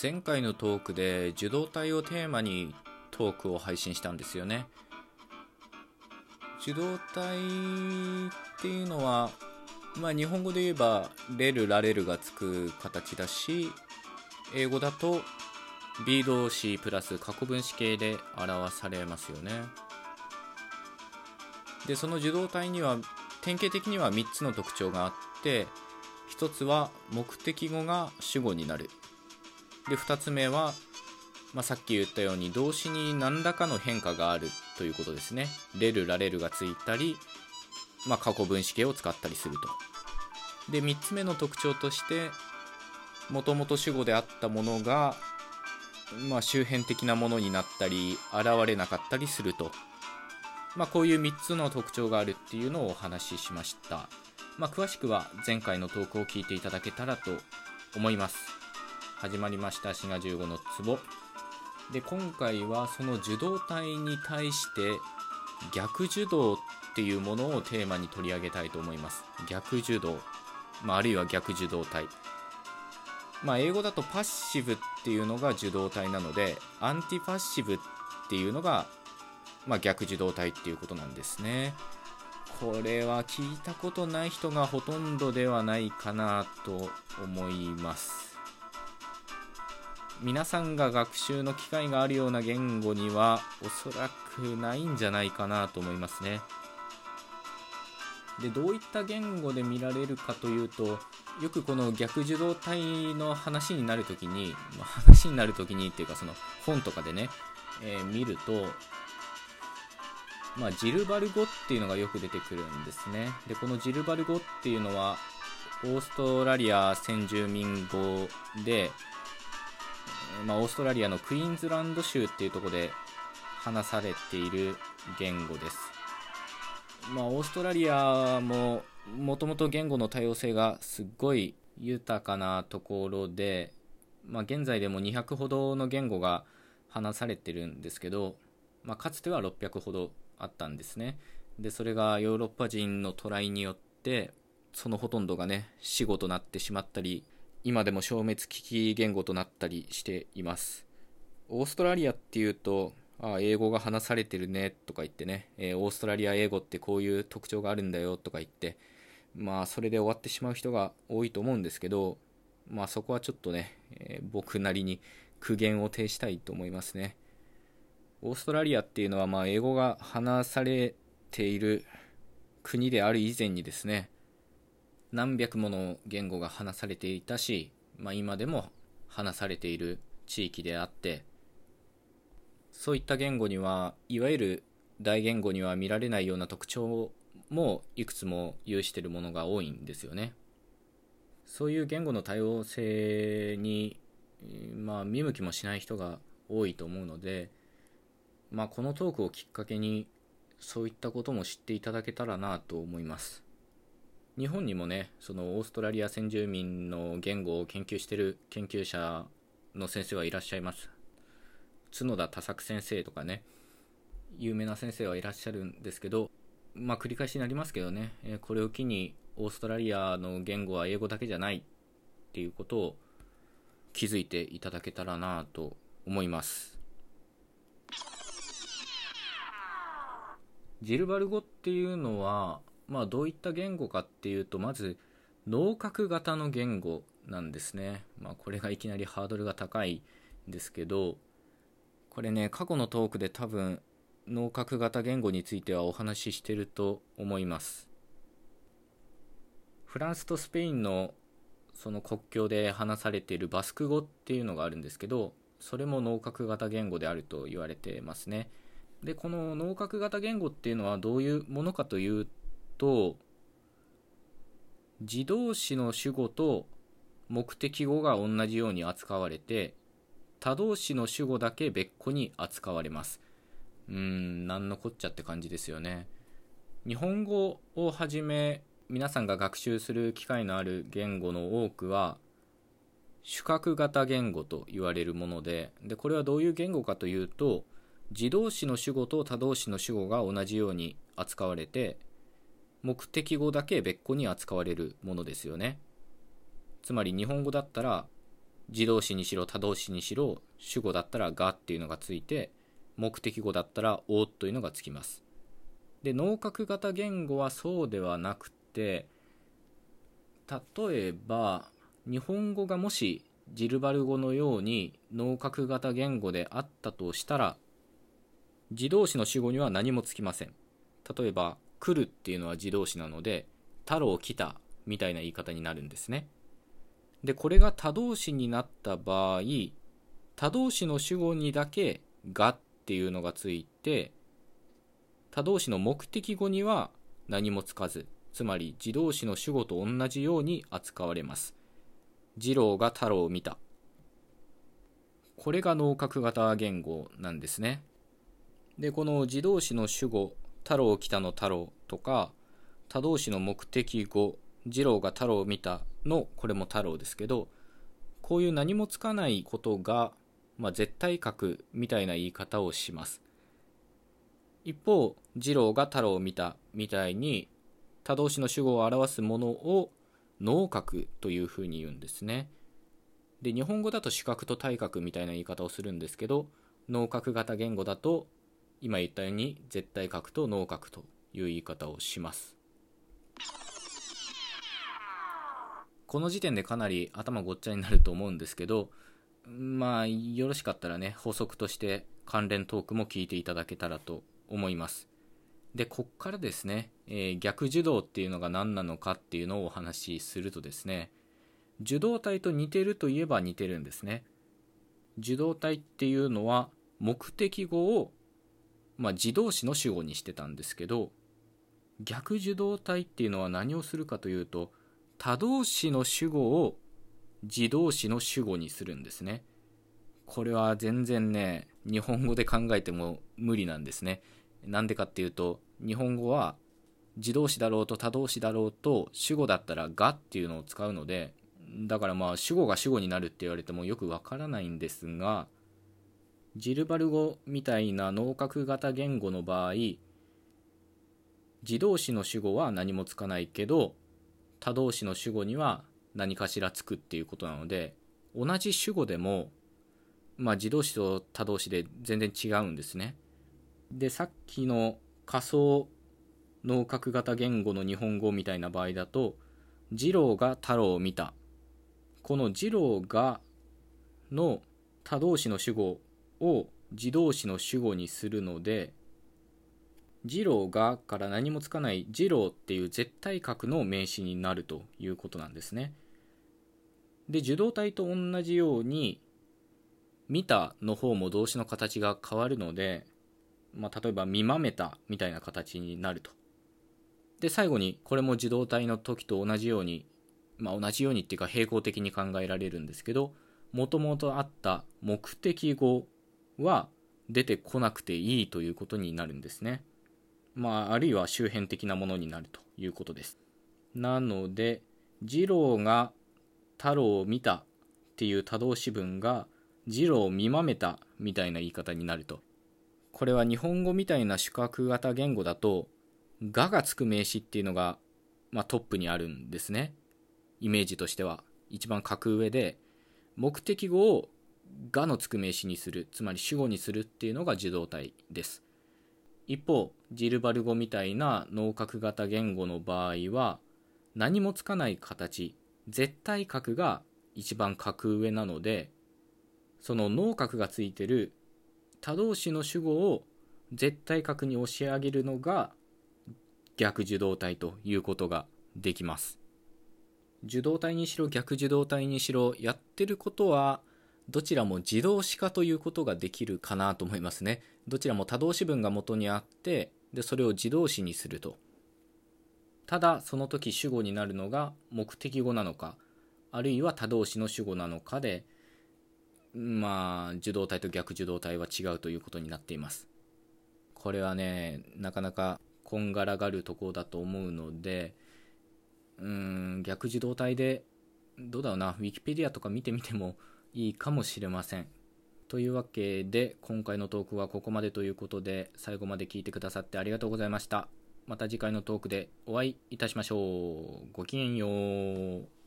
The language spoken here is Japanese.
前回のトークで受動体をテーマにトークを配信したんですよね。受動体っていうのはまあ日本語で言えばレルラレルがつく形だし英語だと B 動詞プラス過去分詞形で表されますよね。でその受動体には典型的には3つの特徴があって1つは目的語が主語になる。で2つ目は、まあ、さっき言ったように動詞に何らかの変化があるということですね。レルラレルがついたり、まあ、過去分詞形を使ったりすると。で3つ目の特徴としてもともと主語であったものが、まあ、周辺的なものになったり現れなかったりすると。まあ、こういう3つの特徴があるっていうのをお話ししました、まあ、詳しくは前回のトークを聞いていただけたらと思います。始まりました。滋賀15の壺。で今回はその受動体に対して逆受動っていうものをテーマに取り上げたいと思います。逆受動、まあ、あるいは逆受動体。まあ、英語だとパッシブっていうのが受動体なのでアンティパッシブっていうのがまあ、逆受動体っていうことなんですね。これは聞いたことない人がほとんどではないかなと思います。皆さんが学習の機会があるような言語にはおそらくないんじゃないかなと思いますね。でどういった言語で見られるかというとよくこの逆受動体の話になるときに、ま、話になるときにっていうかその本とかでね、えー、見るとまあ、ジルバル語っていうのがよく出てくるんですね。で、このジルバル語っていうのは、オーストラリア先住民語で、まあ、オーストラリアのクイーンズランド州っていうとこで話されている言語です。まあ、オーストラリアももともと言語の多様性がすっごい豊かなところで、まあ、現在でも200ほどの言語が話されてるんですけど、まあ、かつては600ほどあったんですね。で、それがヨーロッパ人のトライによって、そのほとんどがね、死語となってしまったり、今でも消滅危機言語となったりしています。オーストラリアっていうと、ああ、英語が話されてるねとか言ってね、えー、オーストラリア英語ってこういう特徴があるんだよとか言って、まあ、それで終わってしまう人が多いと思うんですけど、まあ、そこはちょっとね、えー、僕なりに苦言を呈したいと思いますね。オーストラリアっていうのはまあ英語が話されている国である以前にですね何百もの言語が話されていたし、まあ、今でも話されている地域であってそういった言語にはいわゆる大言語には見られないような特徴もいくつも有しているものが多いんですよね。そういう言語の多様性に、まあ、見向きもしない人が多いと思うのでまあ、このトークをきっかけにそういったことも知っていただけたらなと思います。日本にもねそのオーストラリア先住民の言語を研究してる研究者の先生はいらっしゃいます。角田多作先生とかね有名な先生はいらっしゃるんですけどまあ繰り返しになりますけどねこれを機にオーストラリアの言語は英語だけじゃないっていうことを気づいていただけたらなと思います。ジルバル語っていうのは、まあ、どういった言語かっていうとまず脳角型の言語なんですね、まあ、これがいきなりハードルが高いんですけどこれね過去のトークで多分脳角型言語についてはお話ししてると思います。フランスとスペインのその国境で話されているバスク語っていうのがあるんですけどそれも脳角型言語であると言われてますね。でこの脳角型言語っていうのはどういうものかというと自動詞の主語と目的語が同じように扱われて他動詞の主語だけ別個に扱われます。うーん何のこっちゃって感じですよね。日本語をはじめ皆さんが学習する機会のある言語の多くは主格型言語と言われるものででこれはどういう言語かというと自動詞の主語と他動詞の主語が同じように扱われて目的語だけ別個に扱われるものですよね。つまり日本語だったら自動詞にしろ他動詞にしろ主語だったらがっていうのがついて目的語だったらおというのがつきます。で脳角型言語はそうではなくて例えば日本語がもしジルバル語のように脳角型言語であったとしたら自動詞の主語には何もつきません。例えば来るっていうのは自動詞なので太郎来たみたいな言い方になるんですね。でこれが他動詞になった場合他動詞の主語にだけがっていうのがついて他動詞の目的語には何もつかずつまり自動詞の主語と同じように扱われます。次郎が太郎を見た。これが脳角型言語なんですね。でこの自動詞の主語太郎来たの太郎とか他動詞の目的語次郎が太郎を見たのこれも太郎ですけどこういう何もつかないことが、まあ、絶対格みたいな言い方をします。一方次郎が太郎を見たみたいに他動詞の主語を表すものを脳角というふうに言うんですね。で日本語だと視覚と体格みたいな言い方をするんですけど脳角型言語だと今言ったように絶対角と脳角という言い方をしますこの時点でかなり頭ごっちゃになると思うんですけど、まあ、よろしかったらね、補足として関連トークも聞いていただけたらと思います。で、こっからですね、えー、逆受動っていうのが何なのかっていうのをお話しするとですね、受動体と似てるといえば似てるんですね。受動体っていうのは目的語を、まあ、自動詞の主語にしてたんですけど逆受動体っていうのは何をするかというと他動詞の主語を自動詞の主語にするんですね。これは全然ね、日本語で考えても無理なんですね。なんでかっていうと、日本語は自動詞だろうと他動詞だろうと主語だったらがっていうのを使うので、だからまあ主語が主語になるって言われてもよくわからないんですが、ジルバル語みたいな脳角型言語の場合、自動詞の主語は何もつかないけど、他動詞の主語には何かしらつくっていうことなので同じ主語でも、まあ、自動詞と他動詞で全然違うんですね。でさっきの仮想脳角型言語の日本語みたいな場合だと「次郎が太郎を見た」この「次郎が」の他動詞の主語を自動詞の主語にするので次郎がから何もつかない次郎っていう絶対角の名詞になるということなんですね。で受動体と同じように見たの方も動詞の形が変わるので、まあ、例えば見まめたみたいな形になると。で最後にこれも受動体の時と同じように、まあ、同じようにっていうか平行的に考えられるんですけどもともとあった目的語は出てこなくていいということになるんですね。まあ、あるいは周辺的なものになるということです。なので、次郎が太郎を見たっていう多動詞文が次郎を見まめたみたいな言い方になると。これは日本語みたいな主格型言語だと、ががつく名詞っていうのが、まあ、トップにあるんですね。イメージとしては。一番格上で、目的語をがのつく名詞にする、つまり主語にするっていうのが受動体です。一方ジルバル語みたいな脳角型言語の場合は何もつかない形絶対角が一番格上なのでその脳角がついてる他動詞の主語を絶対角に押し上げるのが逆受動体ということができます受動体にしろ逆受動体にしろやってることはどちらも自動詞化ということができるかなと思いますね。どちらも他動詞文が元にあって、で、それを自動詞にすると。ただ、その時主語になるのが目的語なのか、あるいは他動詞の主語なのかで、まあ、受動体と逆受動体は違うということになっています。これはね、なかなかこんがらがるところだと思うので、うん、逆受動体で、どうだろうな、ウィキペディアとか見てみても、いいかもしれません。というわけで今回のトークはここまでということで最後まで聞いてくださってありがとうございました。また次回のトークでお会いいたしましょう。ごきげんよう。